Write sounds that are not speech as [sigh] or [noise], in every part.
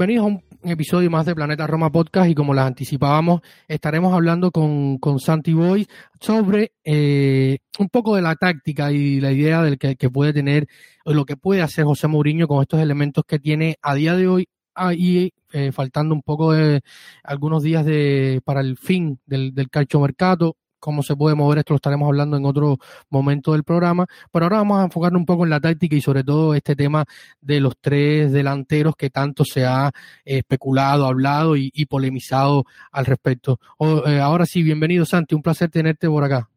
Bienvenidos a un episodio más de Planeta Roma Podcast y como les anticipábamos, estaremos hablando con, con Santi Boy sobre eh, un poco de la táctica y la idea del que, puede tener o lo que puede hacer José Mourinho con estos elementos que tiene a día de hoy. Ahí eh, faltando un poco de algunos días de para el fin del, del calcio mercado cómo se puede mover esto lo estaremos hablando en otro momento del programa, pero ahora vamos a enfocarnos un poco en la táctica y sobre todo este tema de los tres delanteros que tanto se ha eh, especulado, hablado y, polemizado al respecto. Eh, ahora sí, bienvenido Santi, un placer tenerte por acá.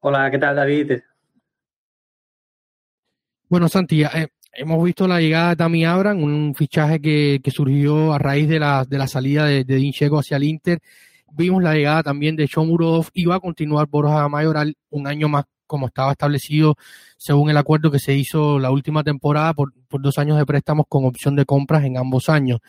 Hola, ¿qué tal David? Bueno, Santi, eh, hemos visto la llegada de Tami Abram, un fichaje que, surgió a raíz de la, de la salida de, de Dinchego hacia el Inter Vimos la llegada también de Shomurodov y va a continuar Borja Mayoral un año más como estaba establecido según el acuerdo que se hizo la última temporada por, por dos años de préstamos con opción de compras en ambos años.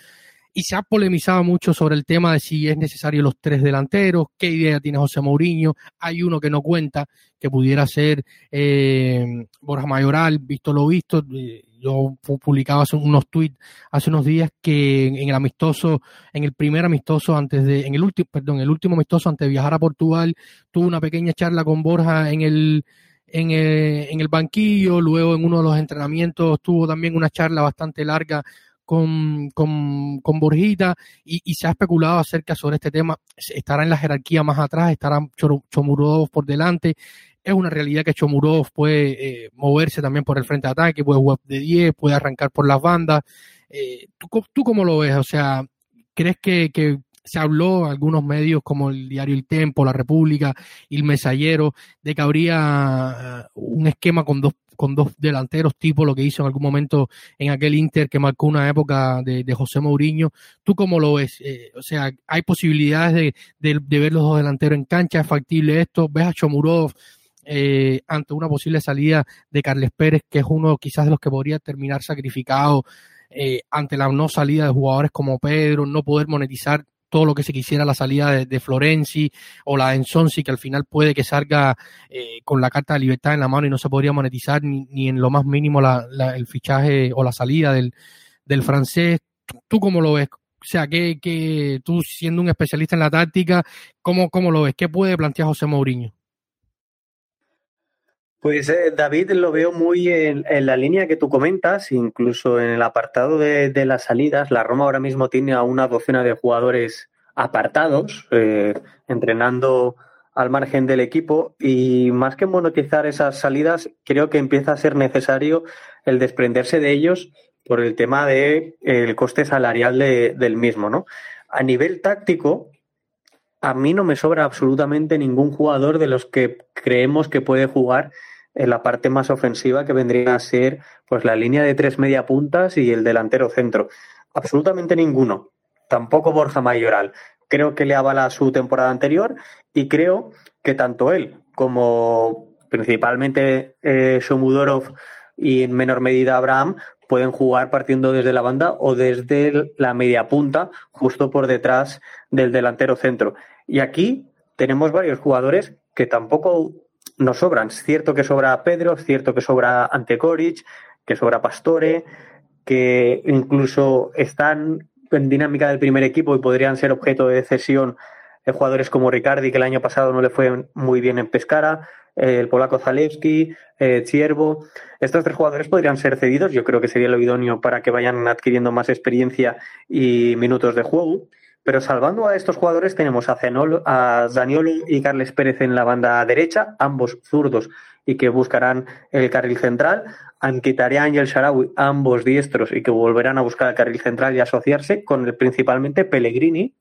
Y se ha polemizado mucho sobre el tema de si es necesario los tres delanteros, qué idea tiene José Mourinho. Hay uno que no cuenta, que pudiera ser eh, Borja Mayoral, visto lo visto. Eh, yo publicaba hace unos tweets hace unos días que en, el amistoso, en el primer amistoso antes de, en el último, perdón, el último amistoso antes de viajar a Portugal, tuvo una pequeña charla con Borja en el, en el, en el banquillo, luego en uno de los entrenamientos tuvo también una charla bastante larga con, con, con Borjita y, se ha especulado acerca sobre este tema. Estará en la jerarquía más atrás, estará Chomurov por delante es una realidad que Chomurov puede eh, moverse también por el frente de ataque, puede jugar de 10, puede arrancar por las bandas. Eh, ¿tú, ¿tú, cómo lo ves? O sea, ¿crees que, que se habló algunos medios como el diario El Tempo, La República El Mesallero de que habría eh, un esquema con dos con dos delanteros tipo lo que hizo en algún momento en aquel Inter que marcó una época de, José Mourinho. ¿Tú cómo lo ves? Eh, o sea, ¿hay posibilidades de, de, ver los dos delanteros en cancha? ¿Es factible esto? ¿Ves a Chomurov eh, ante una posible salida de Carles Pérez, que es uno quizás de los que podría terminar sacrificado eh, ante la no salida de jugadores como Pedro, no poder monetizar todo lo que se quisiera la salida de, Florenzi o la de Ensonsi, que al final puede que salga eh, con la carta de libertad en la mano y no se podría monetizar ni, en lo más mínimo el fichaje o la salida del, del francés. ¿Tú cómo lo ves? O sea, que, que tú siendo un especialista en la táctica, ¿cómo, ¿cómo lo ves? ¿Qué puede plantear José Mourinho? Pues eh, David lo veo muy en, la línea que tú comentas, incluso en el apartado de, las salidas. La Roma ahora mismo tiene a una docena de jugadores apartados, eh, entrenando al margen del equipo y más que monetizar esas salidas, creo que empieza a ser necesario el desprenderse de ellos por el tema del el coste salarial del mismo, ¿no? A nivel táctico, a mí no me sobra absolutamente ningún jugador de los que creemos que puede jugar en la parte más ofensiva que vendría a ser pues la línea de tres media puntas y el delantero centro. Absolutamente ninguno. Tampoco Borja Mayoral. Creo que le avala su temporada anterior y creo que tanto él como principalmente eh, Shomudorov y en menor medida Abraham pueden jugar partiendo desde la banda o desde la media punta, justo por detrás del delantero centro. Y aquí tenemos varios jugadores que tampoco nos sobran. Es cierto que sobra Pedro, es cierto que sobra Antecoric, que sobra Pastore, que incluso están en dinámica del primer equipo y podrían ser objeto de cesión de jugadores como Ricardi, que el año pasado no le fue muy bien en Pescara, el polaco Zalewski, eh, Ciervo. Estos tres jugadores podrían ser cedidos. Yo creo que sería lo idóneo para que vayan adquiriendo más experiencia y minutos de juego. Pero salvando a estos jugadores tenemos a, Zenolo, a Zaniolo y Carles Pérez en la banda derecha, ambos zurdos y que buscarán el carril central. Antitarian y el Sharawi, ambos diestros, y que volverán a buscar el carril central y asociarse con el principalmente Pellegrini.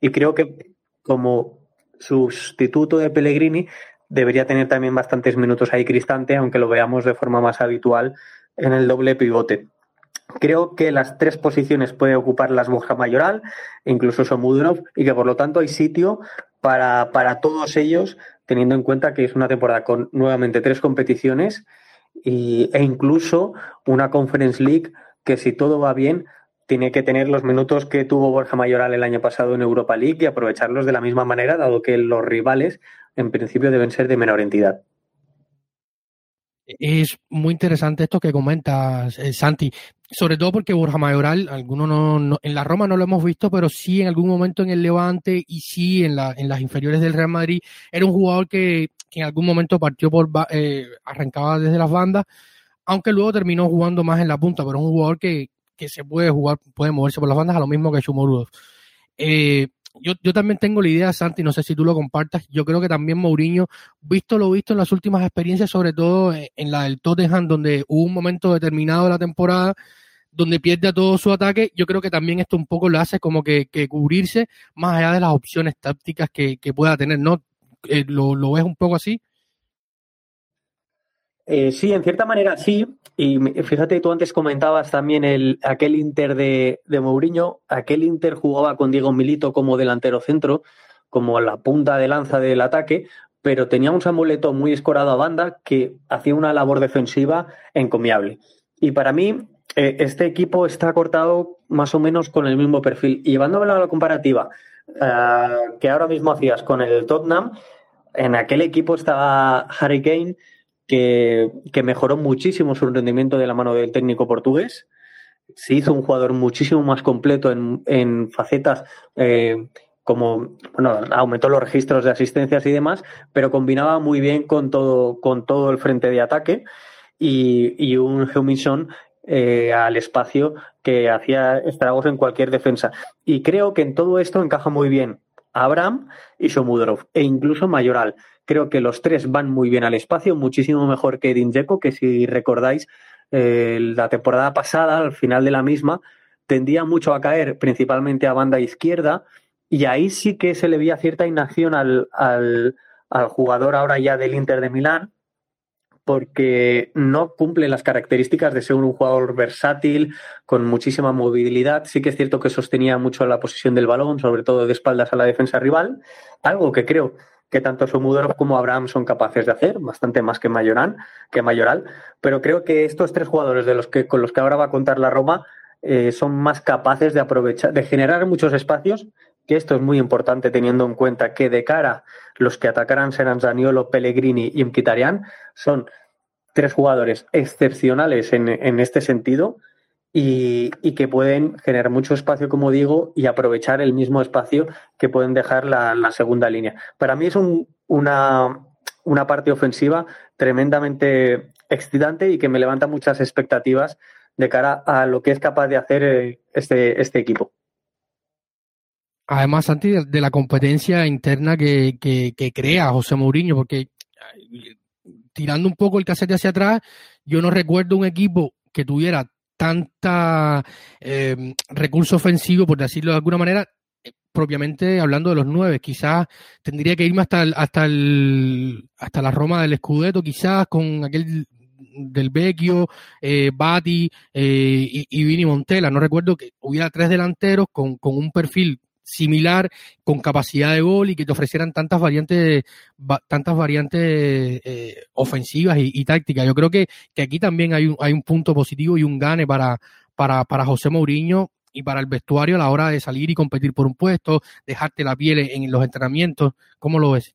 Y creo que como sustituto de Pellegrini debería tener también bastantes minutos ahí Cristante, aunque lo veamos de forma más habitual en el doble pivote. Creo que las tres posiciones puede ocupar las Borja Mayoral, incluso Somudrov, y que por lo tanto hay sitio para, para todos ellos, teniendo en cuenta que es una temporada con nuevamente tres competiciones y, e incluso una Conference League que si todo va bien tiene que tener los minutos que tuvo Borja Mayoral el año pasado en Europa League y aprovecharlos de la misma manera, dado que los rivales en principio deben ser de menor entidad. Es muy interesante esto que comentas, eh, Santi, sobre todo porque Borja Mayoral, algunos no, en la Roma no lo hemos visto, pero sí en algún momento en el Levante y sí en las inferiores del Real Madrid, era un jugador que, en algún momento partió por, eh, arrancaba desde las bandas, aunque luego terminó jugando más en la punta, pero es un jugador que, que se puede jugar, puede moverse por las bandas a lo mismo que Chumorudov. Eh, yo, yo también tengo la idea, Santi, no sé si tú lo compartas, yo creo que también Mourinho, visto lo visto en las últimas experiencias, sobre todo en la del Tottenham, donde hubo un momento determinado de la temporada donde pierde a todo su ataque, yo creo que también esto un poco lo hace como que, cubrirse más allá de las opciones tácticas que, pueda tener, ¿no? Eh, ¿lo, ¿Lo ves un poco así? Eh, sí, en cierta manera sí. Y fíjate, tú antes comentabas también el, aquel Inter de, Mourinho. Aquel Inter jugaba con Diego Milito como delantero centro, como la punta de lanza del ataque, pero tenía un Samueleto muy escorado a banda que hacía una labor defensiva encomiable. Y para mí, eh, este equipo está cortado más o menos con el mismo perfil. Y llevándolo a la comparativa eh, que ahora mismo hacías con el Tottenham, en aquel equipo estaba Harry Kane que, mejoró muchísimo su rendimiento de la mano del técnico portugués. Se hizo un jugador muchísimo más completo en, facetas eh, como, bueno, aumentó los registros de asistencias y demás, pero combinaba muy bien con todo, con todo el frente de ataque y, un Heumison eh, al espacio que hacía estragos en cualquier defensa. Y creo que en todo esto encaja muy bien Abraham y Somudrov, e incluso Mayoral. Creo que los tres van muy bien al espacio, muchísimo mejor que Edin Dzeko, que si recordáis, eh, la temporada pasada, al final de la misma, tendía mucho a caer, principalmente a banda izquierda, y ahí sí que se le veía cierta inacción al, al, al jugador ahora ya del Inter de Milán, porque no cumple las características de ser un jugador versátil, con muchísima movilidad. Sí que es cierto que sostenía mucho la posición del balón, sobre todo de espaldas a la defensa rival, algo que creo que tanto Somudorov como Abraham son capaces de hacer, bastante más que Mayoral, que Mayoral, pero creo que estos tres jugadores de los que, con los que ahora va a contar la Roma eh, son más capaces de aprovechar, de generar muchos espacios, que esto es muy importante teniendo en cuenta que de cara los que atacarán serán Zaniolo, Pellegrini y Mkhitaryan, son tres jugadores excepcionales en, en este sentido y, que pueden generar mucho espacio, como digo, y aprovechar el mismo espacio que pueden dejar la, segunda línea. Para mí es un, una, una parte ofensiva tremendamente excitante y que me levanta muchas expectativas de cara a lo que es capaz de hacer eh, este, este equipo. Además, Santi, de la competencia interna que, que, crea José Mourinho, porque tirando un poco el casete hacia atrás, yo no recuerdo un equipo que tuviera tanta eh, recurso ofensivo, por decirlo de alguna manera, eh, propiamente hablando de los nueve. Quizás tendría que irme hasta hasta el, hasta la Roma del Scudetto, quizás con aquel del Vecchio, eh, Bati eh, y, y, Vini Montella. No recuerdo que hubiera tres delanteros con, con un perfil similar, con capacidad de gol y que te ofrecieran tantas variantes, tantas variantes eh, ofensivas y, tácticas. Yo creo que, que aquí también hay un, hay un punto positivo y un gane para, para, para José Mourinho y para el vestuario a la hora de salir y competir por un puesto, dejarte la piel en los entrenamientos. ¿Cómo lo ves?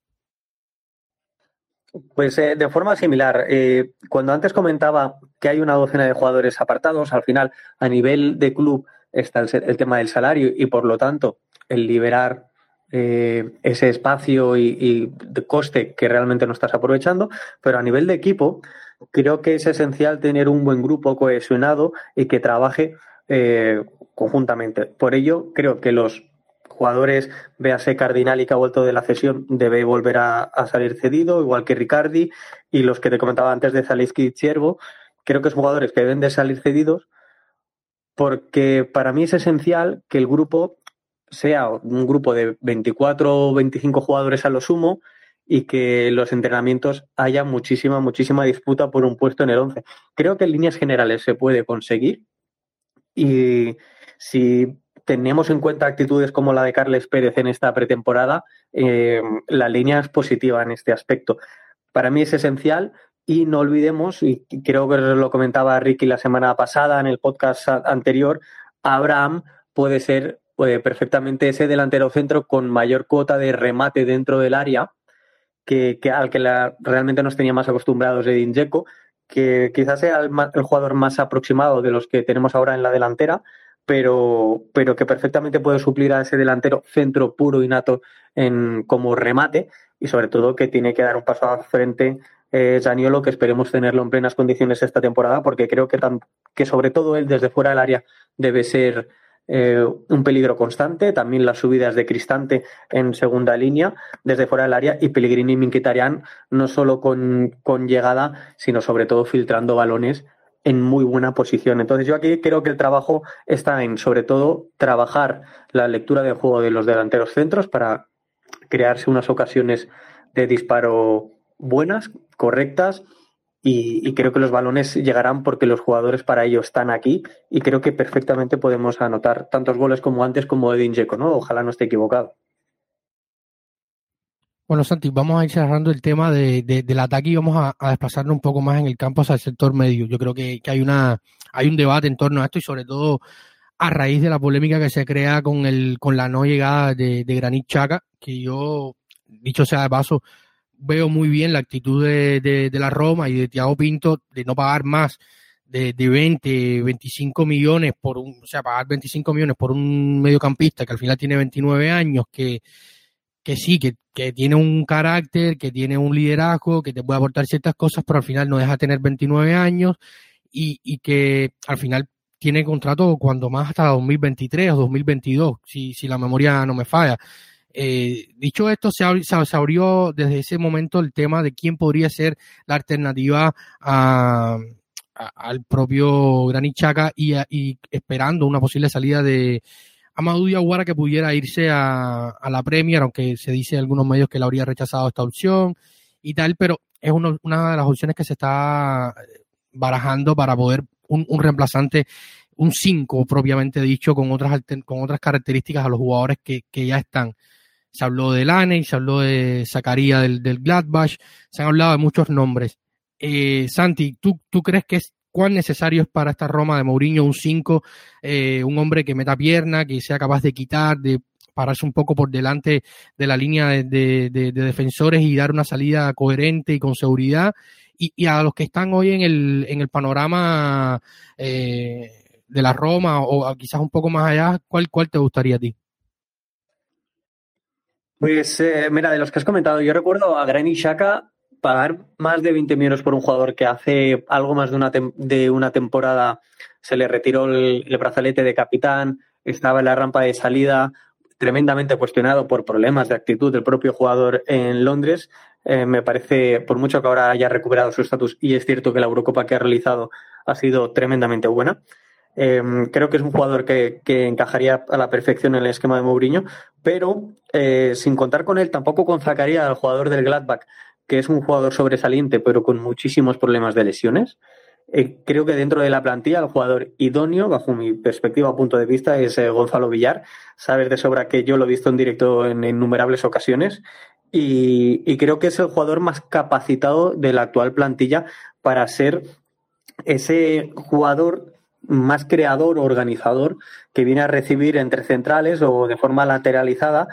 Pues eh, de forma similar. Eh, cuando antes comentaba que hay una docena de jugadores apartados, al final, a nivel de club, está el, tema del salario y por lo tanto el liberar eh, ese espacio y, de coste que realmente no estás aprovechando, pero a nivel de equipo creo que es esencial tener un buen grupo cohesionado y que trabaje conjuntamente. Por ello, creo que los jugadores, véase Cardinali que ha vuelto de la cesión, debe volver a, salir cedido, igual que Ricardi, y los que te comentaba antes de Zaleski y Ciervo, creo que son jugadores que deben de salir cedidos porque para mí es esencial que el grupo sea un grupo de 24 o 25 jugadores a lo sumo y que los entrenamientos haya muchísima, muchísima disputa por un puesto en el 11. Creo que en líneas generales se puede conseguir y si tenemos en cuenta actitudes como la de Carles Pérez en esta pretemporada, eh, la línea es positiva en este aspecto. Para mí es esencial y no olvidemos, y creo que lo comentaba Ricky la semana pasada en el podcast anterior, Abraham puede ser puede perfectamente ese delantero centro con mayor cuota de remate dentro del área, que, al que realmente nos tenía más acostumbrados Edin Dzeko, que quizás sea el, jugador más aproximado de los que tenemos ahora en la delantera, pero, pero que perfectamente puede suplir a ese delantero centro puro y nato en, como remate y sobre todo que tiene que dar un paso al frente eh, Zaniolo, que esperemos tenerlo en plenas condiciones esta temporada, porque creo que, que sobre todo él desde fuera del área debe ser eh, un peligro constante, también las subidas de Cristante en segunda línea desde fuera del área y Pellegrini y Minkitarian no solo con, con llegada, sino sobre todo filtrando balones en muy buena posición. Entonces yo aquí creo que el trabajo está en, sobre todo, trabajar la lectura de juego de los delanteros centros para crearse unas ocasiones de disparo buenas, correctas, y, creo que los balones llegarán porque los jugadores para ello están aquí y creo que perfectamente podemos anotar tantos goles como antes como Edin Dzeko, ¿no? Ojalá no esté equivocado. Bueno, Santi, vamos a ir cerrando el tema de, del ataque y vamos a, desplazarnos un poco más en el campo hacia el sector medio. Yo creo que, hay, una, hay un debate en torno a esto y sobre todo a raíz de la polémica que se crea con, el, con la no llegada de, de Granit Chaca, que yo, dicho sea de paso, veo muy bien la actitud de, de, la Roma y de Thiago Pinto de no pagar más de, de 20, 25 millones por un, o sea, pagar 25 millones por un mediocampista que al final tiene 29 años, que, que sí, que, que, tiene un carácter, que tiene un liderazgo, que te puede aportar ciertas cosas, pero al final no deja de tener 29 años y, y que al final tiene contrato cuando más hasta 2023 o 2022, si, si la memoria no me falla. Eh, dicho esto, se, se, abrió desde ese momento el tema de quién podría ser la alternativa a, al propio Granit Xhaka y, y esperando una posible salida de, Amadou Diawara que pudiera irse a, la Premier, aunque se dice en algunos medios que la habría rechazado esta opción y tal, pero es una de las opciones que se está barajando para poder un, reemplazante, un 5 propiamente dicho, con otras, con otras características a los jugadores que ya están. Se habló de Lane, se habló de Zacarías del, Gladbach, se han hablado de muchos nombres. Eh, Santi, ¿tú, ¿tú crees que es cuán necesario es para esta Roma de Mourinho un 5, eh, un hombre que meta pierna, que sea capaz de quitar, de pararse un poco por delante de la línea de, defensores y dar una salida coherente y con seguridad. Y, a los que están hoy en el, en el panorama eh, de la Roma o quizás un poco más allá, ¿cuál, cuál te gustaría a ti? Pues eh, mira, de los que has comentado, yo recuerdo a Granny Shaka pagar más de 20 millones por un jugador que hace algo más de una, de una temporada se le retiró el, brazalete de capitán, estaba en la rampa de salida, tremendamente cuestionado por problemas de actitud del propio jugador en Londres. Eh, me parece, por mucho que ahora haya recuperado su estatus, y es cierto que la Eurocopa que ha realizado ha sido tremendamente buena. Em, creo que es un jugador que, encajaría a la perfección en el esquema de Mourinho, pero eh, sin contar con él, tampoco conzacaría al jugador del Gladbach, que es un jugador sobresaliente, pero con muchísimos problemas de lesiones. Eh, creo que dentro de la plantilla el jugador idóneo, bajo mi perspectiva, punto de vista, es eh, Gonzalo Villar. Sabes de sobra que yo lo he visto en directo en innumerables ocasiones y, creo que es el jugador más capacitado de la actual plantilla para ser ese jugador más creador o organizador que viene a recibir entre centrales o de forma lateralizada,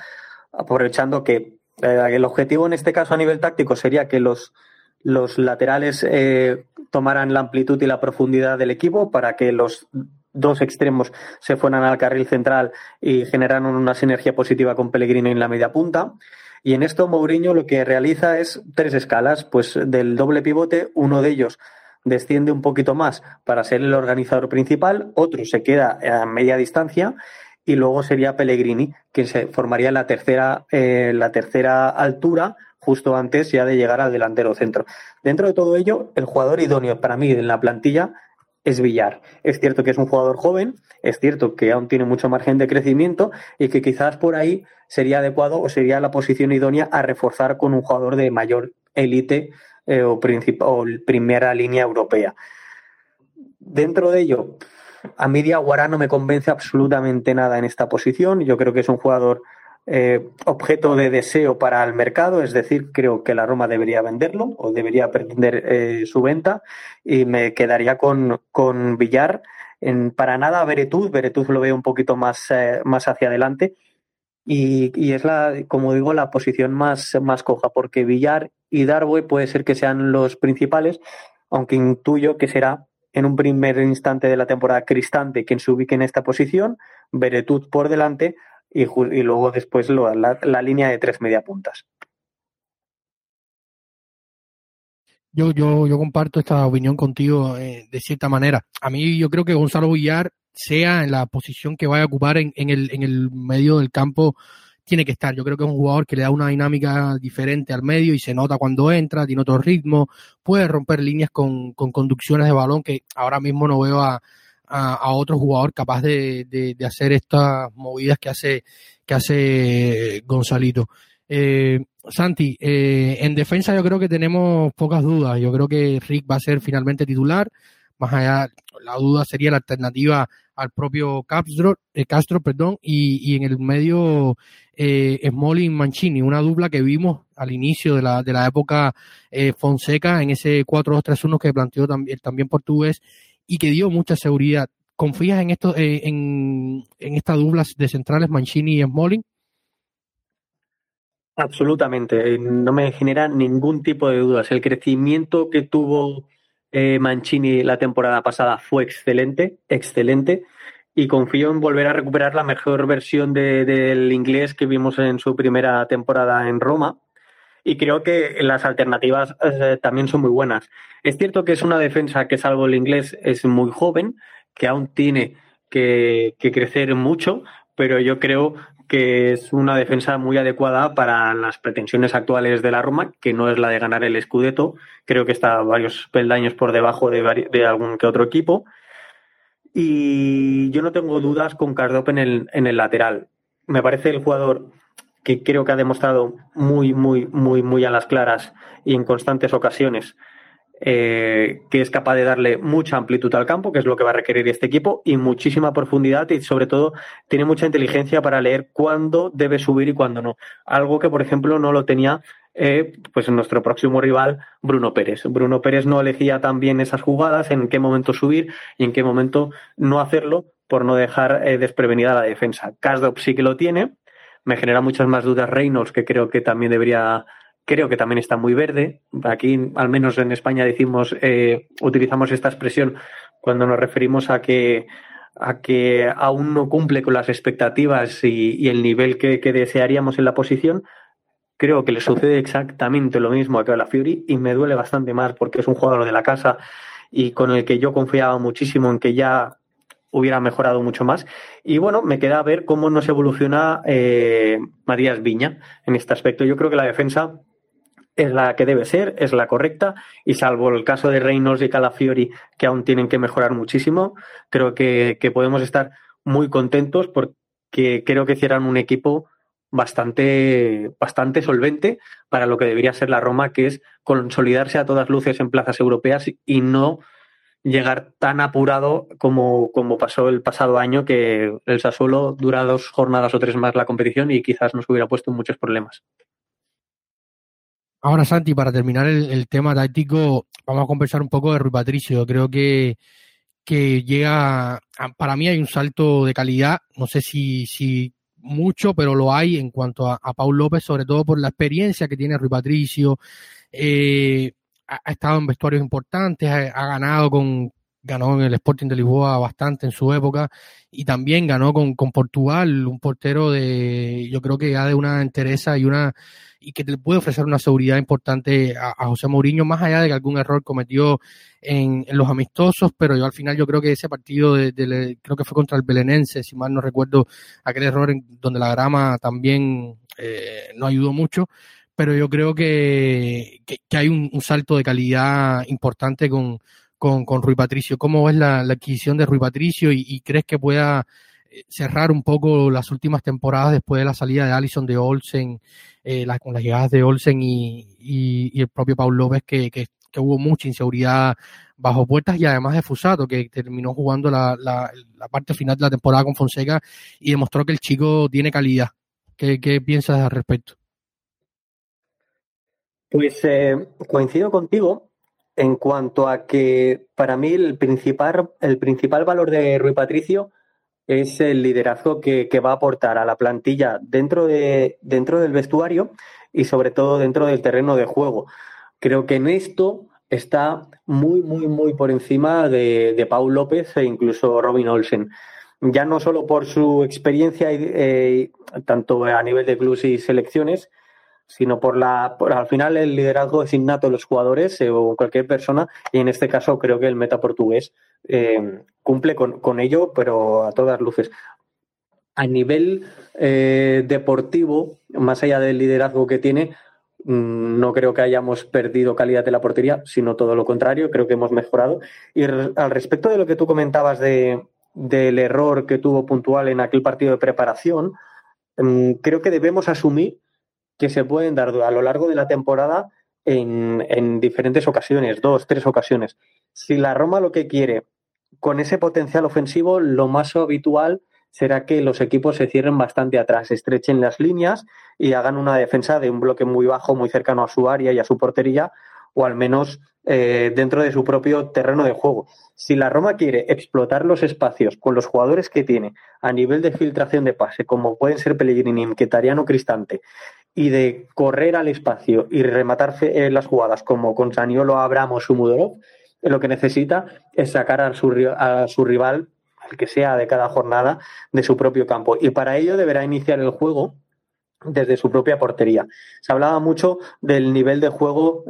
aprovechando que eh, el objetivo en este caso a nivel táctico sería que los, los laterales eh, tomaran la amplitud y la profundidad del equipo para que los dos extremos se fueran al carril central y generaran una sinergia positiva con Pellegrini en la media punta. Y en esto Mourinho lo que realiza es tres escalas, pues del doble pivote, uno de ellos desciende un poquito más para ser el organizador principal, otro se queda a media distancia y luego sería Pellegrini, que se formaría la tercera, eh, la tercera altura justo antes ya de llegar al delantero centro. Dentro de todo ello, el jugador idóneo para mí en la plantilla es Villar. Es cierto que es un jugador joven, es cierto que aún tiene mucho margen de crecimiento y que quizás por ahí sería adecuado o sería la posición idónea a reforzar con un jugador de mayor élite eh, o, o primera línea europea. Dentro de ello, a mí Diaguara no me convence absolutamente nada en esta posición. Yo creo que es un jugador eh, objeto de deseo para el mercado, es decir, creo que la Roma debería venderlo o debería pretender eh, su venta y me quedaría con, con Villar. En, para nada Veretud, Veretud lo veo un poquito más, eh, más hacia adelante y, es la, como digo, la posición más, más coja, porque Villar y Darboe puede ser que sean los principales, aunque intuyo que será en un primer instante de la temporada Cristante quien se ubique en esta posición, Veretud por delante y, luego después la, la, línea de tres media puntas. Yo, yo, yo comparto esta opinión contigo eh, de cierta manera. A mí yo creo que Gonzalo Villar, sea en la posición que vaya a ocupar en, en, el, en el medio del campo, tiene que estar. Yo creo que es un jugador que le da una dinámica diferente al medio y se nota cuando entra, tiene otro ritmo, puede romper líneas con, con conducciones de balón que ahora mismo no veo a, a, otro jugador capaz de, de, de, hacer estas movidas que hace, que hace Gonzalito. Eh, Santi, eh, en defensa yo creo que tenemos pocas dudas. Yo creo que Rick va a ser finalmente titular. Más allá, la duda sería la alternativa al propio Castro, eh, Castro perdón, y, y, en el medio eh, Smalling Mancini, una dupla que vimos al inicio de la, de la época eh, Fonseca en ese 4-2-3-1 que planteó también, también portugués y que dio mucha seguridad. ¿Confías en esto, eh, en, en estas duplas de centrales Mancini y Smalling? Absolutamente, no me genera ningún tipo de dudas. El crecimiento que tuvo eh, Mancini la temporada pasada fue excelente, excelente, y confío en volver a recuperar la mejor versión de, del inglés que vimos en su primera temporada en Roma. Y creo que las alternativas eh, también son muy buenas. Es cierto que es una defensa que, salvo el inglés, es muy joven, que aún tiene que, que crecer mucho, pero yo creo que es una defensa muy adecuada para las pretensiones actuales de la Roma, que no es la de ganar el Scudetto. Creo que está varios peldaños por debajo de, de algún que otro equipo. Y yo no tengo dudas con Cardop en el, en el lateral. Me parece el jugador que creo que ha demostrado muy, muy, muy, muy a las claras y en constantes ocasiones eh, que es capaz de darle mucha amplitud al campo, que es lo que va a requerir este equipo, y muchísima profundidad y sobre todo tiene mucha inteligencia para leer cuándo debe subir y cuándo no. Algo que, por ejemplo, no lo tenía eh, pues nuestro próximo rival, Bruno Pérez. Bruno Pérez no elegía tan bien esas jugadas, en qué momento subir y en qué momento no hacerlo por no dejar eh, desprevenida la defensa. Kasdop sí que lo tiene. Me genera muchas más dudas Reynolds, que creo que también debería creo que también está muy verde. Aquí, al menos en España, decimos, eh, utilizamos esta expresión cuando nos referimos a que, a que aún no cumple con las expectativas y, el nivel que, que, desearíamos en la posición. Creo que le sucede exactamente lo mismo a la Fury y me duele bastante más porque es un jugador de la casa y con el que yo confiaba muchísimo en que ya hubiera mejorado mucho más. Y bueno, me queda ver cómo nos evoluciona eh, Matías Viña en este aspecto. Yo creo que la defensa es la que debe ser, es la correcta, y salvo el caso de Reynolds y Calafiori, que aún tienen que mejorar muchísimo, creo que, que podemos estar muy contentos porque creo que hicieran un equipo bastante, bastante solvente para lo que debería ser la Roma, que es consolidarse a todas luces en plazas europeas y no llegar tan apurado como, como pasó el pasado año, que el Sassuolo dura dos jornadas o tres más la competición y quizás nos hubiera puesto muchos problemas. Ahora, Santi, para terminar el, tema táctico, vamos a conversar un poco de Rui Patricio. Creo que, que llega, para mí hay un salto de calidad, no sé si, si mucho, pero lo hay en cuanto a, Paul López, sobre todo por la experiencia que tiene Rui Patricio. Eh, ha, estado en vestuarios importantes, ha ganado con, ganó en el Sporting de Lisboa bastante en su época y también ganó con, con Portugal, un portero de, yo creo que ya de una entereza y una, y que te puede ofrecer una seguridad importante a, a José Mourinho, más allá de que algún error cometió en, en, los amistosos, pero yo al final yo creo que ese partido de, de, creo que fue contra el Belenense, si mal no recuerdo, aquel error en donde la grama también eh, no ayudó mucho, pero yo creo que, que, hay un, salto de calidad importante con, con, con Rui Patricio. ¿Cómo ves la, adquisición de Rui Patricio y, crees que pueda eh, cerrar un poco las últimas temporadas después de la salida de Allison de Olsen, eh, con las llegadas de Olsen y, y, el propio Paul López, que, que, hubo mucha inseguridad bajo puertas y además de Fusato, que terminó jugando la, la, la, parte final de la temporada con Fonseca y demostró que el chico tiene calidad. ¿Qué, qué piensas al respecto? Pues eh, coincido contigo en cuanto a que para mí el principal, el principal valor de Rui Patricio es el liderazgo que, va a aportar a la plantilla dentro, de, dentro del vestuario y sobre todo dentro del terreno de juego. Creo que en esto está muy, muy, muy por encima de, de Paul López e incluso Robin Olsen. Ya no solo por su experiencia, eh, tanto a nivel de clubes y selecciones, sino por la, por, al final el liderazgo es innato de los jugadores eh, o cualquier persona, y en este caso creo que el meta portugués eh, cumple con, ello, pero a todas luces. A nivel eh, deportivo, más allá del liderazgo que tiene, mm, no creo que hayamos perdido calidad de la portería, sino todo lo contrario, creo que hemos mejorado. Y al respecto de lo que tú comentabas de, del error que tuvo puntual en aquel partido de preparación, mm, creo que debemos asumir que se pueden dar a lo largo de la temporada en, diferentes ocasiones, dos, tres ocasiones. Si la Roma lo que quiere con ese potencial ofensivo, lo más habitual será que los equipos se cierren bastante atrás, estrechen las líneas y hagan una defensa de un bloque muy bajo, muy cercano a su área y a su portería, o al menos eh, dentro de su propio terreno de juego. Si la Roma quiere explotar los espacios con los jugadores que tiene a nivel de filtración de pase, como pueden ser Pellegrini, Mkhitaryan Cristante, y de correr al espacio y rematar eh, las jugadas como con Saniolo, Abramos o Mudorov, lo que necesita es sacar a su, rival, al que sea de cada jornada, de su propio campo. Y para ello deberá iniciar el juego desde su propia portería. Se hablaba mucho del nivel de juego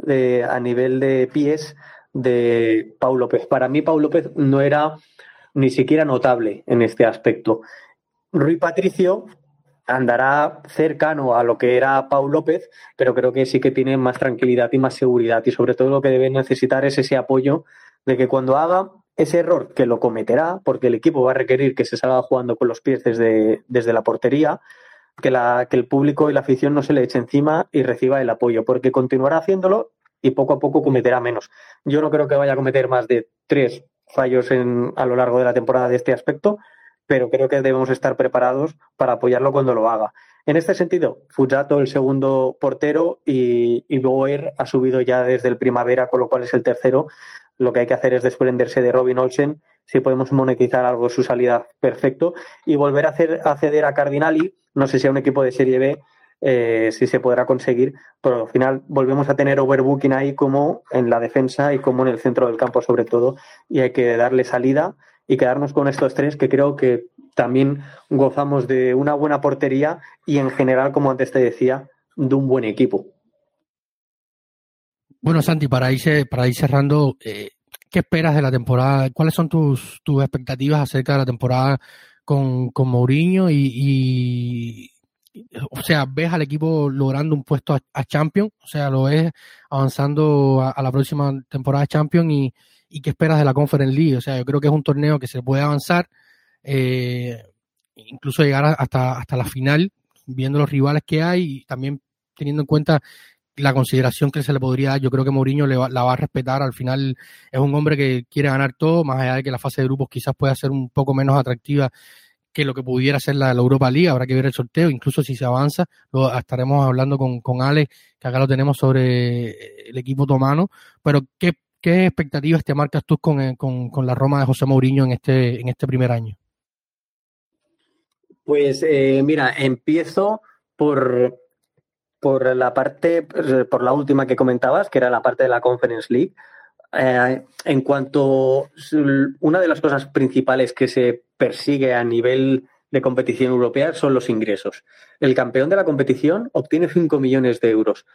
a nivel de pies de Pau López. Para mí, Pau López no era ni siquiera notable en este aspecto. Rui Patricio andará cercano a lo que era Paul López, pero creo que sí que tiene más tranquilidad y más seguridad. Y sobre todo lo que debe necesitar es ese apoyo de que cuando haga ese error, que lo cometerá, porque el equipo va a requerir que se salga jugando con los pies desde, desde la portería, que, la, que el público y la afición no se le eche encima y reciba el apoyo, porque continuará haciéndolo y poco a poco cometerá menos. Yo no creo que vaya a cometer más de tres fallos en, a lo largo de la temporada de este aspecto, pero creo que debemos estar preparados para apoyarlo cuando lo haga. En este sentido, Fujato, el segundo portero, y, y Boer ha subido ya desde el primavera, con lo cual es el tercero. Lo que hay que hacer es desprenderse de Robin Olsen, si podemos monetizar algo su salida, perfecto, y volver a, hacer, a ceder a Cardinali, no sé si a un equipo de Serie B, eh, si se podrá conseguir, pero al final volvemos a tener overbooking ahí como en la defensa y como en el centro del campo sobre todo, y hay que darle salida y quedarnos con estos tres que creo que también gozamos de una buena portería y en general, como antes te decía, de un buen equipo. Bueno, Santi, para ir, para ir cerrando, eh, ¿qué esperas de la temporada? ¿Cuáles son tus, tus expectativas acerca de la temporada con, con Mourinho? Y, o sea, ¿ves al equipo logrando un puesto a, Champion? O sea, ¿lo ves avanzando a, a la próxima temporada de Champion? Y, y qué esperas de la Conference League. O sea, yo creo que es un torneo que se puede avanzar, eh, incluso llegar hasta, hasta la final, viendo los rivales que hay y también teniendo en cuenta la consideración que se le podría dar. Yo creo que Mourinho le la va a respetar. Al final es un hombre que quiere ganar todo, más allá de que la fase de grupos quizás pueda ser un poco menos atractiva que lo que pudiera ser la, Europa League. Habrá que ver el sorteo, incluso si se avanza. Lo estaremos hablando con, con Ale, que acá lo tenemos sobre el equipo otomano. Pero, ¿qué ¿Qué expectativas te marcas tú eh, con, la Roma de José Mourinho en este, en este primer año? Pues eh, mira, empiezo por, por la parte, por la última que comentabas, que era la parte de la Conference League. Eh, en cuanto una de las cosas principales que se persigue a nivel de competición europea son los ingresos. El campeón de la competición obtiene 5 millones de euros.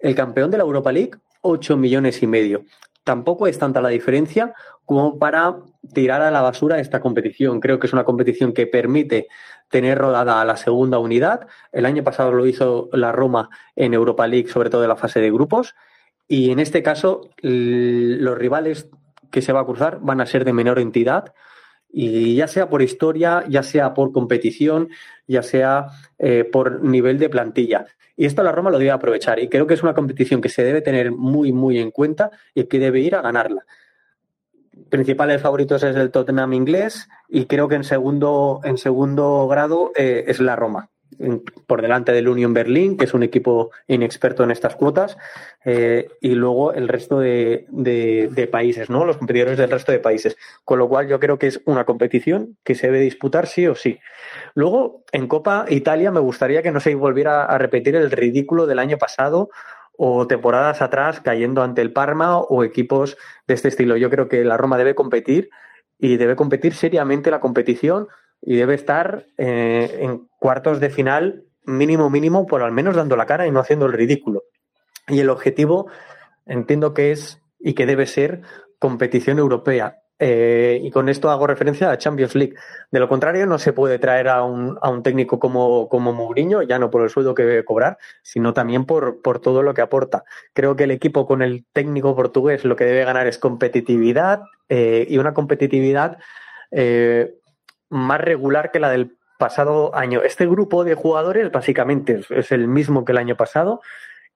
El campeón de la Europa League, 8 millones y medio tampoco es tanta la diferencia como para tirar a la basura esta competición. Creo que es una competición que permite tener rodada a la segunda unidad. El año pasado lo hizo la Roma en Europa League, sobre todo en la fase de grupos. Y en este caso, los rivales que se va a cruzar van a ser de menor entidad. Y ya sea por historia, ya sea por competición, ya sea eh, por nivel de plantilla. Y esto la Roma lo debe aprovechar. Y creo que es una competición que se debe tener muy, muy en cuenta y que debe ir a ganarla principales favoritos es el Tottenham inglés y creo que en segundo, en segundo grado eh, es la Roma. Por delante del Union Berlin, que es un equipo inexperto en estas cuotas, eh, y luego el resto de, de, países, ¿no? Los competidores del resto de países. Con lo cual, yo creo que es una competición que se debe disputar sí o sí. Luego, en Copa Italia, me gustaría que no se volviera a repetir el ridículo del año pasado o temporadas atrás cayendo ante el Parma o equipos de este estilo. Yo creo que la Roma debe competir y debe competir seriamente la competición y debe estar eh, en cuartos de final mínimo, mínimo, por al menos dando la cara y no haciendo el ridículo. Y el objetivo entiendo que es y que debe ser competición europea. Eh, y con esto hago referencia a Champions League. De lo contrario, no se puede traer a un, a un técnico como, como Mourinho, ya no por el sueldo que debe cobrar, sino también por, por todo lo que aporta. Creo que el equipo con el técnico portugués lo que debe ganar es competitividad eh, y una competitividad más regular que la del pasado año. Este grupo de jugadores básicamente es, el mismo que el año pasado.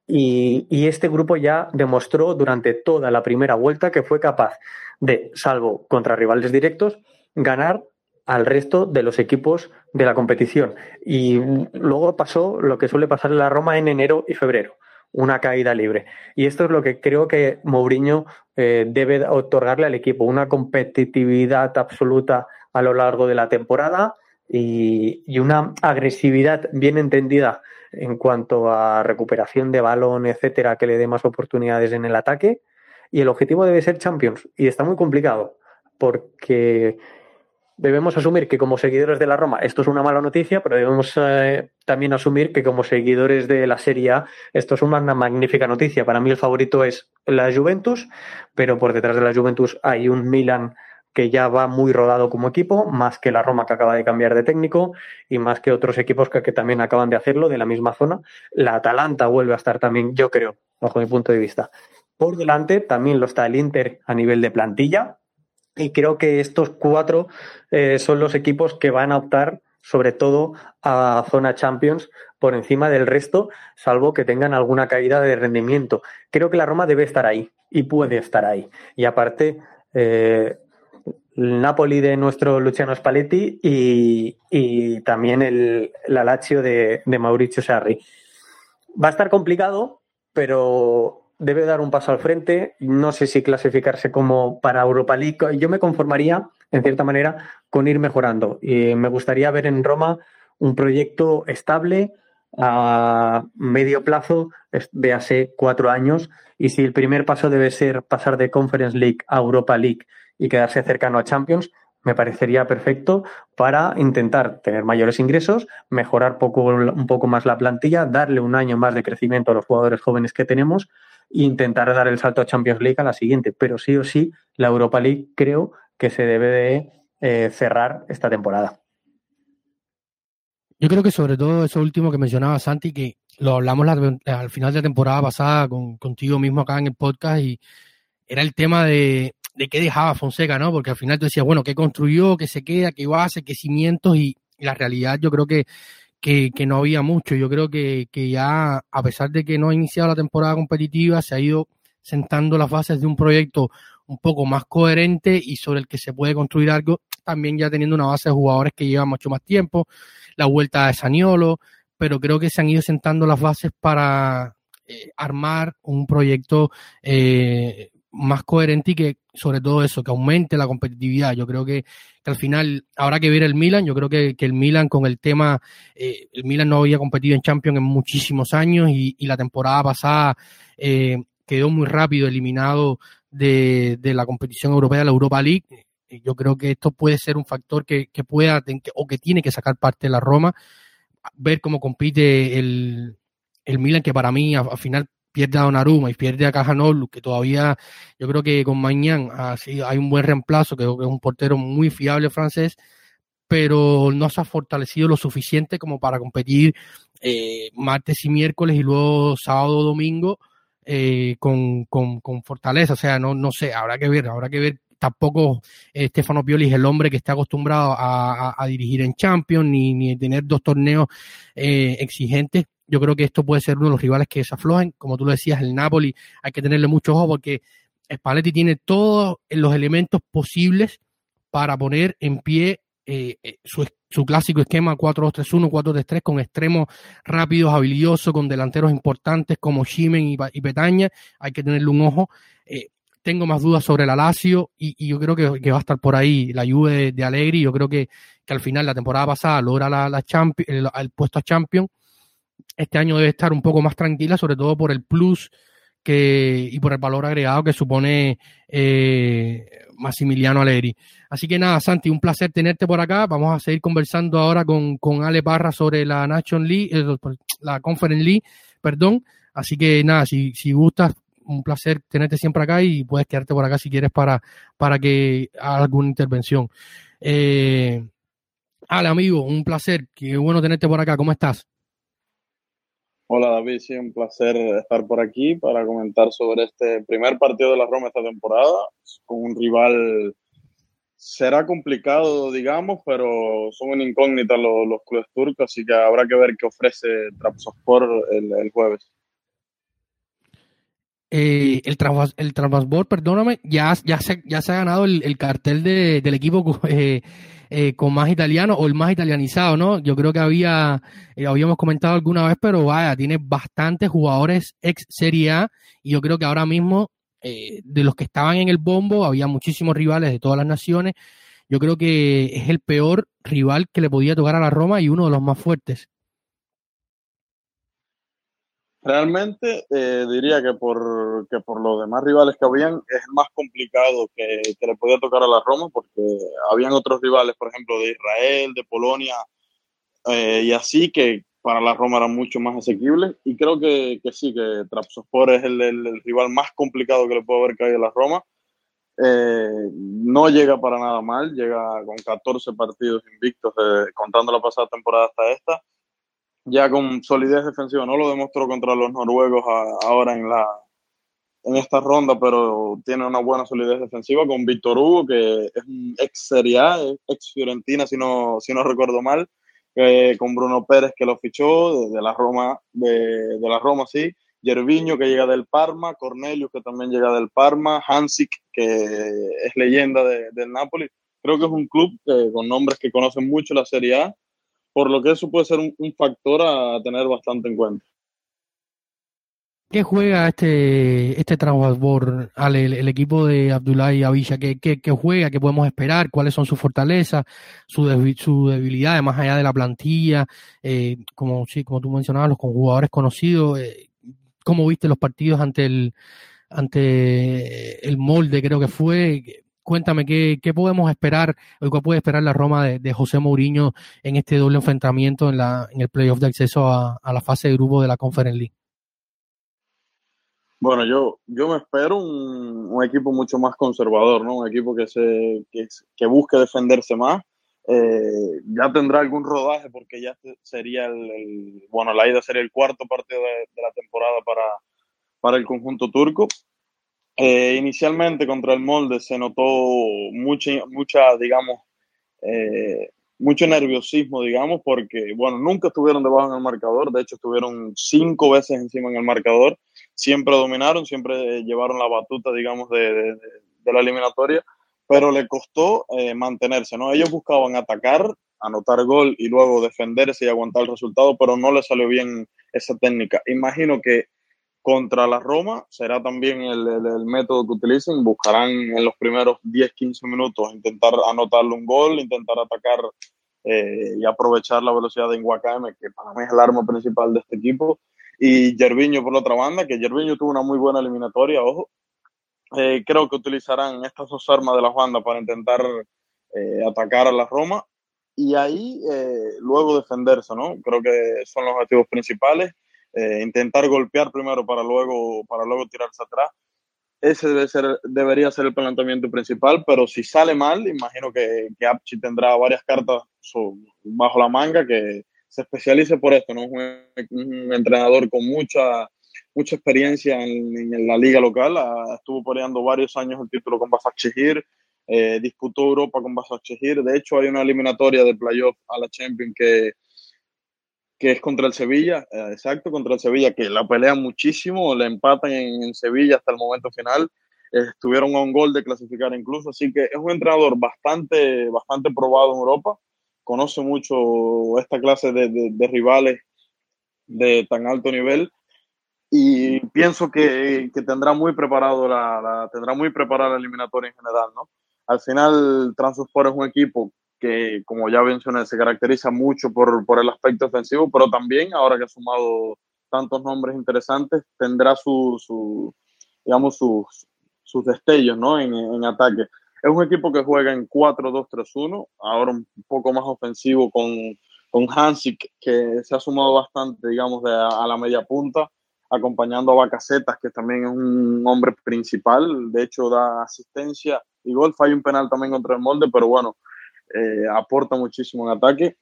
Y, este grupo ya demostró durante toda la primera vuelta que fue capaz de, salvo contra rivales directos, ganar al resto de los equipos de la competición. Y luego pasó lo que suele pasar en la Roma en enero y febrero, una caída libre. Y esto es lo que creo que Mourinho eh, debe otorgarle al equipo, una competitividad absoluta a lo largo de la temporada y, una agresividad bien entendida en cuanto a recuperación de balón, etcétera, que le dé más oportunidades en el ataque y el objetivo debe ser Champions. Y está muy complicado porque debemos asumir que como seguidores de la Roma esto es una mala noticia, pero debemos eh, también asumir que como seguidores de la Serie A esto es una magnífica noticia. Para mí el favorito es la Juventus, pero por detrás de la Juventus hay un Milan que ya va muy rodado como equipo, más que la Roma que acaba de cambiar de técnico y más que otros equipos que, también acaban de hacerlo de la misma zona. La Atalanta vuelve a estar también, yo creo, bajo mi punto de vista, por delante también lo está el Inter a nivel de plantilla. Y creo que estos cuatro eh, son los equipos que van a optar sobre todo a zona Champions por encima del resto, salvo que tengan alguna caída de rendimiento. Creo que la Roma debe estar ahí y puede estar ahí. Y aparte, eh, el Napoli de nuestro Luciano Spalletti y, también el, la Lazio de, de Mauricio Sarri. Va a estar complicado, pero debe dar un paso al frente. No sé si clasificarse como para Europa League. Yo me conformaría, en cierta manera, con ir mejorando. Y me gustaría ver en Roma un proyecto estable a medio plazo, de hace cuatro años. Y si el primer paso debe ser pasar de Conference League a Europa League y quedarse cercano a Champions, me parecería perfecto para intentar tener mayores ingresos, mejorar poco, un poco más la plantilla, darle un año más de crecimiento a los jugadores jóvenes que tenemos e intentar dar el salto a Champions League a la siguiente. Pero sí o sí, la Europa League creo que se debe de eh, cerrar esta temporada. Yo creo que sobre todo eso último que mencionaba Santi, que lo hablamos al final de la temporada pasada con, contigo mismo acá en el podcast y era el tema de, de qué dejaba Fonseca, ¿no? Porque al final tú decías, bueno, qué construyó, qué se queda, qué base, qué cimientos y la realidad yo creo que que, no había mucho. Yo creo que, ya, a pesar de que no ha iniciado la temporada competitiva, se ha ido sentando las bases de un proyecto un poco más coherente y sobre el que se puede construir algo, también ya teniendo una base de jugadores que llevan mucho más tiempo, la vuelta de Saniolo, pero creo que se han ido sentando las bases para eh, armar un proyecto eh, más coherente y que sobre todo eso, que aumente la competitividad. Yo creo que, al final habrá que ver el Milan. Yo creo que, el Milan con el tema, eh, el Milan no había competido en Champions en muchísimos años y, la temporada pasada eh, quedó muy rápido eliminado de, la competición europea, la Europa League. Yo creo que esto puede ser un factor que, que pueda o que tiene que sacar parte de la Roma, ver cómo compite el, el Milan, que para mí al final pierde a Donnarumma y pierde a Cajanolu, que todavía yo creo que con Mañán hay un buen reemplazo, que es un portero muy fiable francés, pero no se ha fortalecido lo suficiente como para competir eh, martes y miércoles y luego sábado o domingo eh, con, con, con, fortaleza. O sea, no, no sé, habrá que ver, habrá que ver. Tampoco eh, Stefano Pioli es el hombre que está acostumbrado a, dirigir en Champions ni, ni tener dos torneos exigentes yo creo que esto puede ser uno de los rivales que se aflojen. Como tú lo decías, el Napoli hay que tenerle mucho ojo porque Spalletti tiene todos los elementos posibles para poner en pie eh, eh, su, su, clásico esquema 4-2-3-1, 4-3-3 con extremos rápidos, habilidosos, con delanteros importantes como Shimen y, Petaña. Hay que tenerle un ojo. Eh, tengo más dudas sobre el Alacio y, yo creo que, va a estar por ahí la lluvia de, de Allegri. Yo creo que, que, al final la temporada pasada logra la, la el, el, puesto a Champions este año debe estar un poco más tranquila, sobre todo por el plus que, y por el valor agregado que supone eh, Massimiliano Alegri. Así que nada, Santi, un placer tenerte por acá. Vamos a seguir conversando ahora con, con Ale Parra sobre la Nation League, eh, la Conference League, perdón. Así que nada, si, si gustas, un placer tenerte siempre acá y puedes quedarte por acá si quieres para, para que haga alguna intervención. Eh, Ale, amigo, un placer. Qué bueno tenerte por acá. ¿Cómo estás? Hola David, sí, un placer estar por aquí para comentar sobre este primer partido de la Roma esta temporada, con un rival será complicado, digamos, pero son una incógnita los, los clubes turcos, así que habrá que ver qué ofrece Trabzonspor el, el jueves. Eh, el, el Trabzonspor, perdóname, ya, ya, se, ya se ha ganado el, el cartel de, del equipo [laughs] eh, eh, con más italiano o el más italianizado, ¿no? Yo creo que había, eh, habíamos comentado alguna vez, pero vaya, tiene bastantes jugadores ex Serie A y yo creo que ahora mismo eh, de los que estaban en el bombo había muchísimos rivales de todas las naciones. Yo creo que es el peor rival que le podía tocar a la Roma y uno de los más fuertes. Realmente eh, diría que por, que por los demás rivales que habían es más complicado que, que, le podía tocar a la Roma porque habían otros rivales, por ejemplo, de Israel, de Polonia eh, y así que para la Roma eran mucho más asequibles y creo que, que sí, que Trabzonspor es el, el, el, rival más complicado que le puede haber caído a la Roma. Eh, no llega para nada mal, llega con 14 partidos invictos, eh, contando la pasada temporada hasta esta ya con solidez defensiva. No lo demostró contra los noruegos ahora en la en esta ronda, pero tiene una buena solidez defensiva con Víctor Hugo, que es un ex Serie A, ex Fiorentina, si no, si no recuerdo mal, eh, con Bruno Pérez que lo fichó de, de la Roma, de, de, la Roma, sí, Yerviño que llega del Parma, Cornelius que también llega del Parma, Hansik que es leyenda de, del Napoli. Creo que es un club que, con nombres que conocen mucho la Serie A por lo que eso puede ser un, factor a tener bastante en cuenta. ¿Qué juega este, este Ale, el, equipo de Abdullah Avilla? ¿Qué, ¿Qué, qué, juega? ¿Qué podemos esperar? ¿Cuáles son sus fortalezas, su, debil, su debilidades más allá de la plantilla? Eh, como, sí, como tú mencionabas, los jugadores conocidos. Eh, ¿Cómo viste los partidos ante el, ante el molde, creo que fue? Cuéntame qué, qué podemos esperar, o qué puede esperar la Roma de, José Mourinho en este doble enfrentamiento en, la, en el playoff de acceso a, a la fase de grupo de la Conference League. Bueno, yo, yo me espero un, equipo mucho más conservador, ¿no? Un equipo que, se, que, que busque defenderse más. Eh, ya tendrá algún rodaje porque ya sería el, el, bueno, la ida sería el cuarto partido de, de la temporada para, para el conjunto turco. Eh, inicialmente contra el molde se notó mucha, mucha digamos, eh, mucho nerviosismo, digamos, porque, bueno, nunca estuvieron debajo en el marcador, de hecho estuvieron cinco veces encima en el marcador, siempre dominaron, siempre llevaron la batuta, digamos, de, de, de la eliminatoria, pero le costó eh, mantenerse, ¿no? Ellos buscaban atacar, anotar gol y luego defenderse y aguantar el resultado, pero no le salió bien esa técnica. Imagino que contra la Roma será también el, el, método que utilicen. Buscarán en los primeros 10-15 minutos intentar anotarle un gol, intentar atacar eh, y aprovechar la velocidad de Inguacame, que para mí es el arma principal de este equipo. Y Gerviño por la otra banda, que Gerviño tuvo una muy buena eliminatoria, ojo. Eh, creo que utilizarán estas dos armas de la banda para intentar eh, atacar a la Roma y ahí luego defenderse, ¿no? Creo que son los objetivos principales eh, intentar golpear primero para luego, para luego tirarse atrás. Ese debe ser, debería ser el planteamiento principal, pero si sale mal, imagino que, que Apchi tendrá varias cartas bajo la manga que se especialice por esto, ¿no? Es un, entrenador con mucha, mucha experiencia en, la liga local, ah, estuvo peleando varios años el título con Basak Chehir, eh, disputó Europa con Basak Chehir, de hecho hay una eliminatoria de playoff a la Champions que que es contra el Sevilla, eh, exacto, contra el Sevilla, que la pelean muchísimo, le empatan en, Sevilla hasta el momento final, estuvieron a un gol de clasificar incluso, así que es un entrenador bastante, bastante probado en Europa, conoce mucho esta clase de, rivales de tan alto nivel. Y pienso que, tendrá muy preparado la, tendrá muy preparada la eliminatoria en general, ¿no? Al final, Transport es un equipo que, como ya mencioné, se caracteriza mucho por, por, el aspecto ofensivo, pero también, ahora que ha sumado tantos nombres interesantes, tendrá su, su digamos, sus, sus destellos ¿no? en, en, ataque. Es un equipo que juega en 4-2-3-1, ahora un poco más ofensivo con, con Hansik, que se ha sumado bastante, digamos, de, a, la media punta, acompañando a Bacacetas, que también es un hombre principal, de hecho da asistencia y gol, falla un penal también contra el molde, pero bueno, eh, aporta muchísimo en ataque.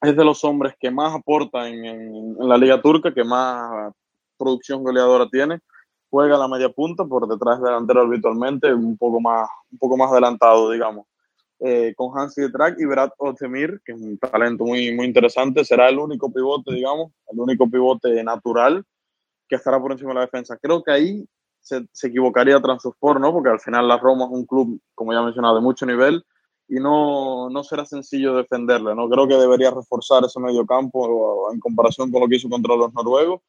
Es de los hombres que más aporta en, la liga turca, que más producción goleadora tiene. Juega la media punta por detrás delantero habitualmente, un poco más, un poco más adelantado, digamos. Eh, con Hansi de Track y Berat Otemir, que es un talento muy, muy interesante, será el único pivote, digamos, el único pivote natural que estará por encima de la defensa. Creo que ahí se, se equivocaría Transport, ¿no? Porque al final la Roma es un club, como ya he mencionado, de mucho nivel y no, no será sencillo defenderle. ¿no? Creo que debería reforzar ese medio campo en comparación con lo que hizo contra los noruegos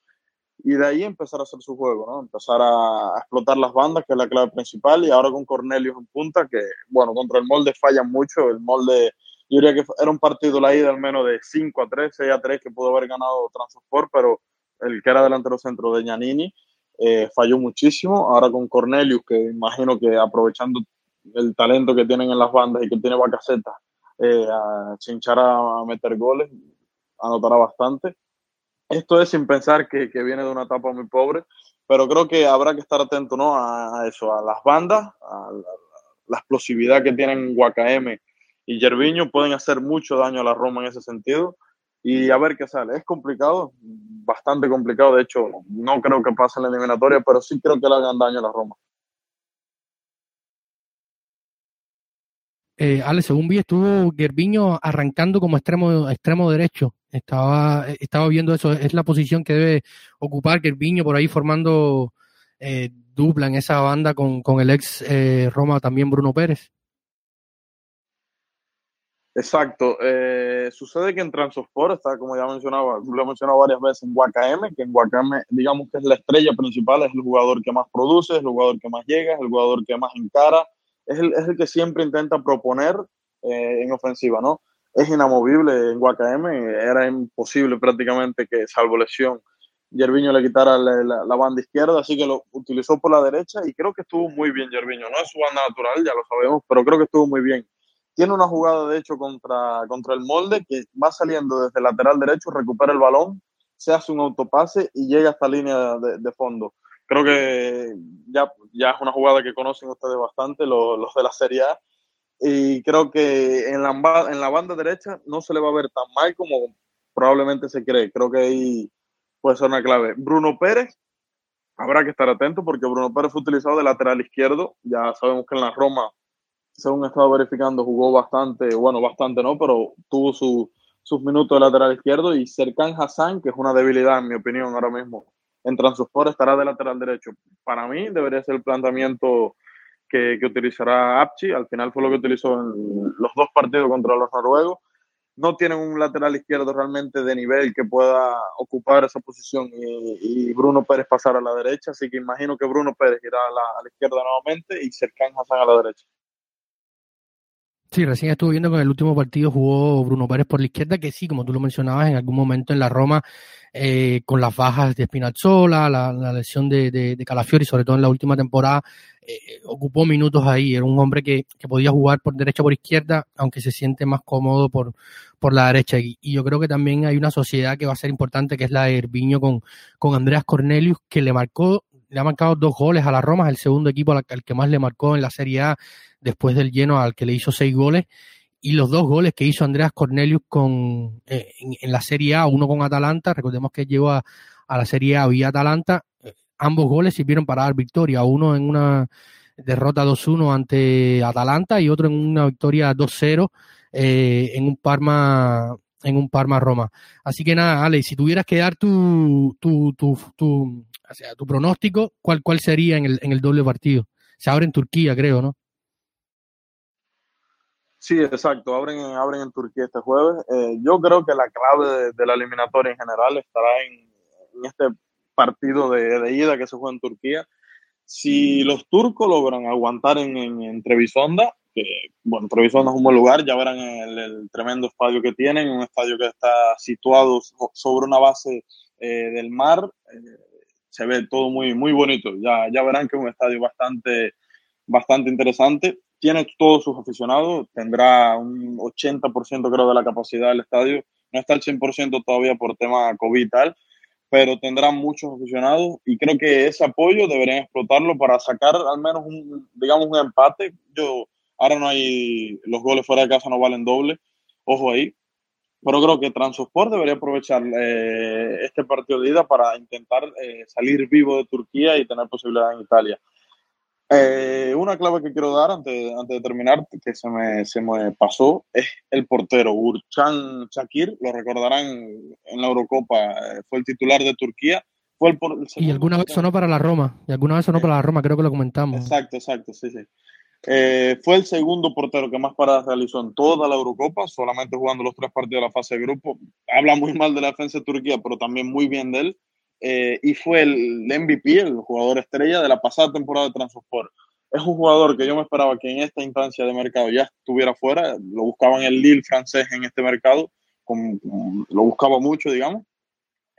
y de ahí empezar a hacer su juego, ¿no? empezar a, explotar las bandas, que es la clave principal, y ahora con Cornelius en punta, que bueno, contra el molde falla mucho, el molde, yo diría que era un partido la ida al menos de 5 a 3, 6 a 3 que pudo haber ganado Transport, pero el que era delantero centro de Giannini eh, falló muchísimo, ahora con Cornelius, que imagino que aprovechando el talento que tienen en las bandas y que tiene Bacaseta eh, a chinchar a, meter goles, anotará bastante. Esto es sin pensar que, viene de una etapa muy pobre, pero creo que habrá que estar atento ¿no? a, eso, a las bandas, a la, explosividad que tienen Guacaeme y Yerviño, pueden hacer mucho daño a la Roma en ese sentido y a ver qué sale. Es complicado, bastante complicado, de hecho no creo que pase en la eliminatoria, pero sí creo que le hagan daño a la Roma. Eh, Ale, según vi, estuvo Gerviño arrancando como extremo, extremo derecho. Estaba, estaba viendo eso, es la posición que debe ocupar Gerviño por ahí formando eh, dupla en esa banda con, con el ex eh, Roma también Bruno Pérez. Exacto. Eh, sucede que en Transosport está, como ya mencionaba, lo he mencionado varias veces, en Guacam, que en Guacam, digamos que es la estrella principal, es el jugador que más produce, es el jugador que más llega, es el jugador que más encara, es el, es el que siempre intenta proponer eh, en ofensiva, ¿no? Es inamovible en Guacam, era imposible prácticamente que, salvo lesión, Yerviño le quitara la, la, banda izquierda, así que lo utilizó por la derecha y creo que estuvo muy bien Yerviño. No es su banda natural, ya lo sabemos, pero creo que estuvo muy bien. Tiene una jugada, de hecho, contra, contra el molde que va saliendo desde el lateral derecho, recupera el balón, se hace un autopase y llega hasta línea de, de fondo creo que ya, ya es una jugada que conocen ustedes bastante, los, los de la Serie A. Y creo que en la, en la banda derecha no se le va a ver tan mal como probablemente se cree. Creo que ahí puede ser una clave. Bruno Pérez, habrá que estar atento porque Bruno Pérez fue utilizado de lateral izquierdo. Ya sabemos que en la Roma, según he estado verificando, jugó bastante, bueno, bastante no, pero tuvo su, sus minutos de lateral izquierdo. Y Serkan Hassan, que es una debilidad, en mi opinión, ahora mismo en Transport estará de lateral derecho. Para mí debería ser el planteamiento que, que, utilizará Apchi. Al final fue lo que utilizó en los dos partidos contra los noruegos. No tienen un lateral izquierdo realmente de nivel que pueda ocupar esa posición y, Bruno Pérez pasar a la derecha. Así que imagino que Bruno Pérez irá a la, izquierda nuevamente y Serkan Hassan a la derecha. Sí, recién estuve viendo que en el último partido jugó Bruno Pérez por la izquierda, que sí, como tú lo mencionabas, en algún momento en la Roma, eh, con las bajas de Spinazzola, la, lesión de, de, de, Calafiori, sobre todo en la última temporada, eh, ocupó minutos ahí. Era un hombre que, que, podía jugar por derecha o por izquierda, aunque se siente más cómodo por, por la derecha. Y, yo creo que también hay una sociedad que va a ser importante, que es la de Herviño con, con Andreas Cornelius, que le marcó le ha marcado dos goles a la Roma, el segundo equipo al, que más le marcó en la Serie A después del lleno al que le hizo seis goles. Y los dos goles que hizo Andreas Cornelius con, eh, en, en, la Serie A, uno con Atalanta, recordemos que llegó a, a la Serie A vía Atalanta, eh, ambos goles sirvieron para dar victoria, uno en una derrota 2-1 ante Atalanta y otro en una victoria 2-0 eh, en un Parma en un Parma Roma. Así que nada, Ale, si tuvieras que dar tu, tu, tu, tu pronóstico, ¿cuál, cuál sería en el, en el doble partido? Se abre en Turquía, creo, ¿no? Sí, exacto. Abren, abren en Turquía este jueves. Eh, yo creo que la clave de, la eliminatoria en general estará en, este partido de, de, ida que se juega en Turquía. Si los turcos logran aguantar en, en, que bueno, Trevisonda es un buen lugar, ya verán el, el, tremendo estadio que tienen, un estadio que está situado sobre una base eh, del mar. Eh, se ve todo muy, muy bonito. Ya, ya verán que es un estadio bastante, bastante interesante. Tiene todos sus aficionados, tendrá un 80% creo de la capacidad del estadio. No está al 100% todavía por tema COVID y tal, pero tendrá muchos aficionados y creo que ese apoyo deberían explotarlo para sacar al menos un, digamos, un empate. Yo, ahora no hay, los goles fuera de casa no valen doble, ojo ahí, pero creo que Transport debería aprovechar eh, este partido de ida para intentar eh, salir vivo de Turquía y tener posibilidad en Italia. Eh, una clave que quiero dar antes, antes de terminar, que se me, se me pasó, es el portero Urchan Shakir, lo recordarán en la Eurocopa, fue el titular de Turquía. Fue el, por, el y alguna vez sonó para la Roma, y alguna vez sonó para la Roma, creo que lo comentamos. Exacto, exacto, sí, sí. Eh, fue el segundo portero que más paradas realizó en toda la Eurocopa, solamente jugando los tres partidos de la fase de grupo. Habla muy mal de la defensa de Turquía, pero también muy bien de él. Eh, y fue el MVP, el jugador estrella de la pasada temporada de Transport. Es un jugador que yo me esperaba que en esta instancia de mercado ya estuviera fuera. Lo buscaban el Lille francés en este mercado, lo buscaba mucho, digamos.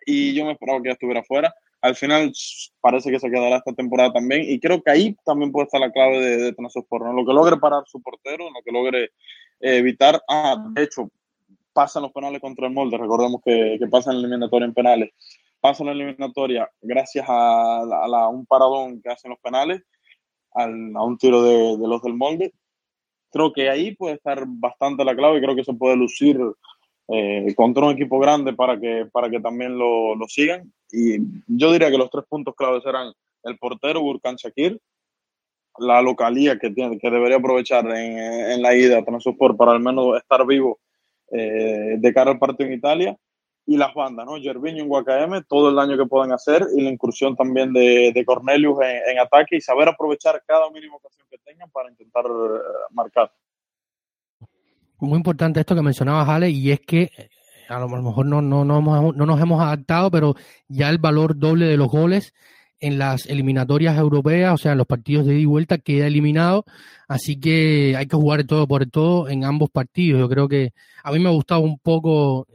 Y yo me esperaba que ya estuviera fuera al final parece que se quedará esta temporada también. Y creo que ahí también puede estar la clave de, de lo que logre parar su portero, lo que logre eh, evitar, ah, de hecho, pasan los penales contra el molde, recordemos que, que pasan la eliminatoria en penales, pasan la eliminatoria gracias a, un paradón que hacen los penales, al, a un tiro de, de los del molde, creo que ahí puede estar bastante la clave y creo que se puede lucir eh, contra un equipo grande para que, para que también lo, lo, sigan. Y yo diría que los tres puntos claves serán el portero Burkan Shakir, la localía que, tiene, que debería aprovechar en, en la ida a Transport para al menos estar vivo eh, de cara al partido en Italia, y las bandas, ¿no? Gervinho en Guacam, todo el daño que puedan hacer, y la incursión también de, de Cornelius en, en, ataque y saber aprovechar cada mínima ocasión que tengan para intentar uh, marcar muy importante esto que mencionabas, Ale, y es que a lo mejor no, no, no, hemos, no nos hemos adaptado, pero ya el valor doble de los goles en las eliminatorias europeas, o sea, en los partidos de ida y vuelta, queda eliminado. Así que hay que jugar todo por todo en ambos partidos. Yo creo que a mí me ha gustado un poco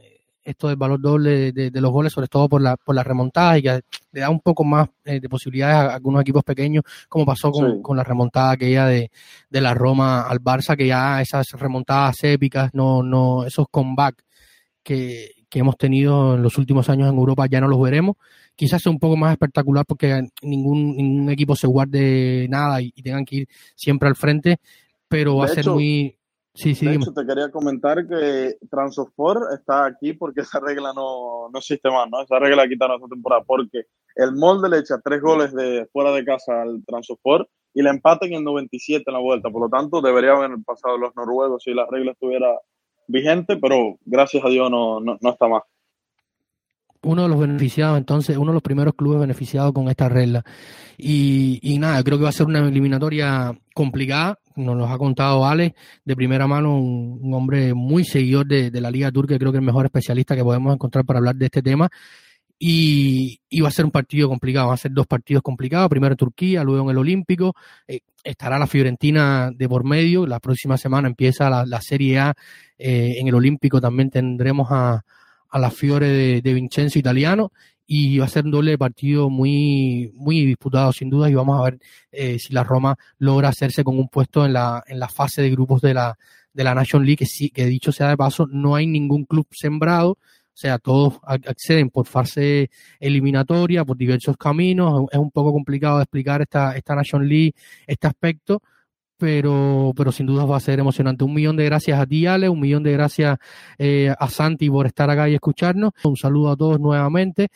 esto del valor doble de, de, de, los goles, sobre todo por la, por la remontada y que le da un poco más eh, de posibilidades a, algunos equipos pequeños, como pasó con, sí. con la remontada aquella de, de la Roma al Barça, que ya esas remontadas épicas, no, no, esos comeback que, que hemos tenido en los últimos años en Europa ya no los veremos. Quizás sea un poco más espectacular porque ningún, ningún equipo se guarde nada y, y tengan que ir siempre al frente, pero va de a ser hecho, muy Sí, sí, de hecho, te quería comentar que Transosport está aquí porque [laughs] esa regla no, no existe más, ¿no? Esa regla la quitaron esta temporada porque el molde le echa tres goles de fuera de casa al Transosport y le empatan en el 97 en la vuelta. Por lo tanto, debería haber pasado los noruegos si la regla estuviera vigente, pero gracias a Dios no, no, no está más uno de los beneficiados, entonces, uno de los primeros clubes beneficiados con esta regla. Y, y nada, creo que va a ser una eliminatoria complicada, nos lo ha contado Ale, de primera mano, un, hombre muy seguidor de, de, la Liga Turca, creo que el mejor especialista que podemos encontrar para hablar de este tema. y, va a ser un partido complicado, va a ser dos partidos complicados, primero en Turquía, luego en el Olímpico, eh, estará la Fiorentina de por medio, la próxima semana empieza la, Serie A, eh, en el Olímpico también tendremos a, a la Fiore de, de, Vincenzo italiano y va a ser un doble partido muy, muy disputado sin duda y vamos a ver eh, si la Roma logra hacerse con un puesto en la, en la fase de grupos de la, de la Nation League, que sí, que dicho sea de paso, no hay ningún club sembrado, o sea, todos acceden por fase eliminatoria, por diversos caminos. Es un poco complicado de explicar esta, esta Nation League, este aspecto, pero, pero sin duda va a ser emocionante. Un millón de gracias a ti, Ale, un millón de gracias eh, a Santi por estar acá y escucharnos. Un saludo a todos nuevamente